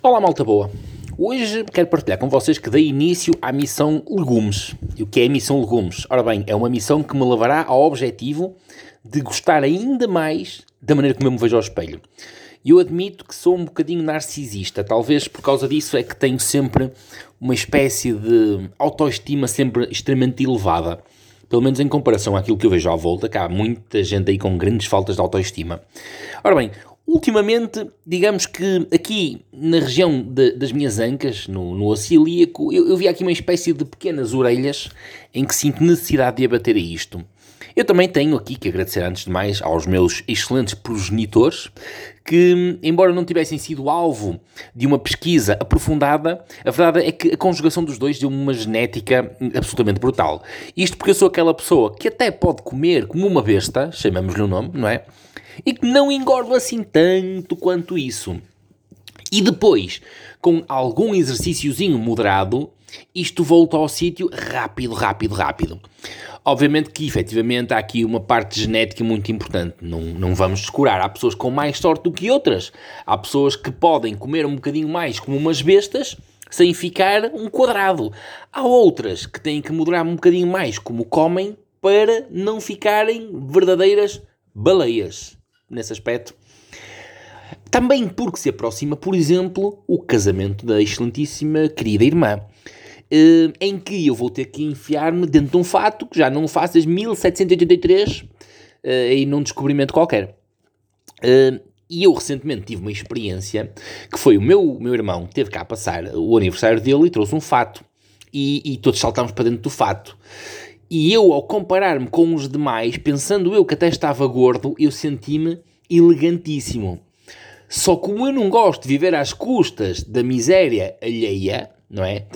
Olá, malta boa. Hoje quero partilhar com vocês que dei início à missão Legumes. E o que é a missão Legumes? Ora bem, é uma missão que me levará ao objetivo de gostar ainda mais da maneira como eu me vejo ao espelho. E eu admito que sou um bocadinho narcisista, talvez por causa disso é que tenho sempre uma espécie de autoestima sempre extremamente elevada. Pelo menos em comparação àquilo que eu vejo à volta, que há muita gente aí com grandes faltas de autoestima. Ora bem, Ultimamente, digamos que aqui na região de, das minhas ancas, no, no eu, eu vi aqui uma espécie de pequenas orelhas em que sinto necessidade de abater a isto. Eu também tenho aqui que agradecer antes de mais aos meus excelentes progenitores que, embora não tivessem sido alvo de uma pesquisa aprofundada, a verdade é que a conjugação dos dois deu uma genética absolutamente brutal. Isto porque eu sou aquela pessoa que até pode comer como uma besta, chamamos-lhe o nome, não é? e que não engordo assim tanto quanto isso. E depois, com algum exercíciozinho moderado, isto volta ao sítio rápido, rápido, rápido. Obviamente que, efetivamente, há aqui uma parte genética muito importante. Não, não vamos descurar. Há pessoas com mais sorte do que outras. Há pessoas que podem comer um bocadinho mais como umas bestas sem ficar um quadrado. Há outras que têm que moderar um bocadinho mais como comem para não ficarem verdadeiras baleias nesse aspecto. Também porque se aproxima, por exemplo, o casamento da excelentíssima querida irmã, eh, em que eu vou ter que enfiar-me dentro de um fato que já não faço desde 1783, eh, aí num descobrimento qualquer. Eh, e eu recentemente tive uma experiência que foi o meu, meu irmão teve cá a passar o aniversário dele e trouxe um fato. E, e todos saltámos para dentro do fato. E eu, ao comparar-me com os demais, pensando eu que até estava gordo, eu senti-me elegantíssimo. Só como eu não gosto de viver às custas da miséria alheia, não é?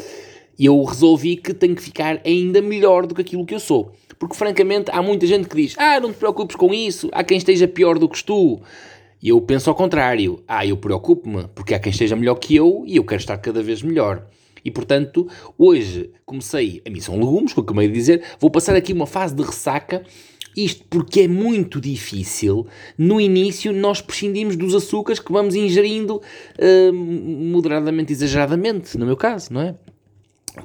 Eu resolvi que tenho que ficar ainda melhor do que aquilo que eu sou. Porque, francamente, há muita gente que diz: Ah, não te preocupes com isso, há quem esteja pior do que tu. E eu penso ao contrário: Ah, eu preocupo-me, porque há quem esteja melhor que eu e eu quero estar cada vez melhor. E portanto, hoje comecei a missão legumes, como acabei de dizer, vou passar aqui uma fase de ressaca. Isto porque é muito difícil. No início, nós prescindimos dos açúcares que vamos ingerindo uh, moderadamente, exageradamente, no meu caso, não é?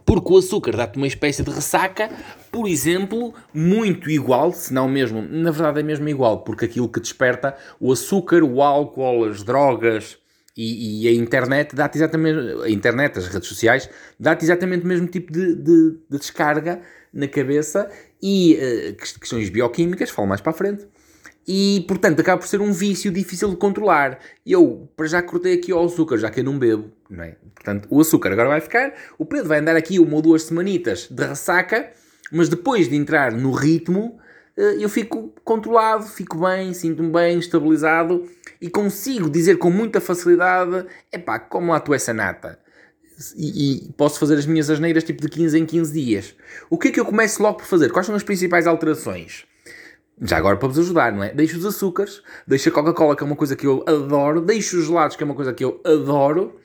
Porque o açúcar dá-te uma espécie de ressaca, por exemplo, muito igual, se não mesmo, na verdade é mesmo igual, porque aquilo que desperta o açúcar, o álcool, as drogas, e, e, a internet dá-te exatamente, a internet, as redes sociais, dá-te exatamente o mesmo tipo de, de, de descarga na cabeça e uh, questões bioquímicas, falo mais para a frente, e portanto acaba por ser um vício difícil de controlar. Eu, para já cortei aqui o açúcar, já que eu não bebo, não é? Portanto, o açúcar agora vai ficar, o Pedro vai andar aqui uma ou duas semanitas de ressaca, mas depois de entrar no ritmo, eh, eu fico controlado, fico bem, sinto-me bem, estabilizado e consigo dizer com muita facilidade: epá, como lá tu essa nata. E, e, posso fazer as minhas asneiras tipo de 15 em 15 dias. O que é que eu começo logo por fazer? Quais são as principais alterações? Já agora para vos ajudar, não é? Deixo os açúcares, deixo a Coca-Cola, que é uma coisa que eu adoro, deixo os gelados, que é uma coisa que eu adoro,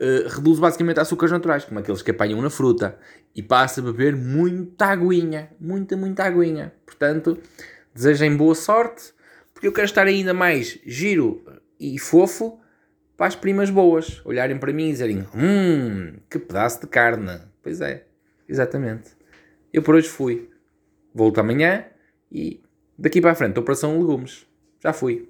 uh, reduzo basicamente açúcares naturais, como aqueles que apanham na fruta, e passo a beber muita aguinha, muita, muita aguinha. Portanto, desejem boa sorte, porque eu quero estar ainda mais giro e fofo para as primas boas olharem para mim e dizerem: Hum, que pedaço de carne. Pois é, exatamente. Eu por hoje fui. Volto amanhã e daqui para a frente, operação legumes. Já fui.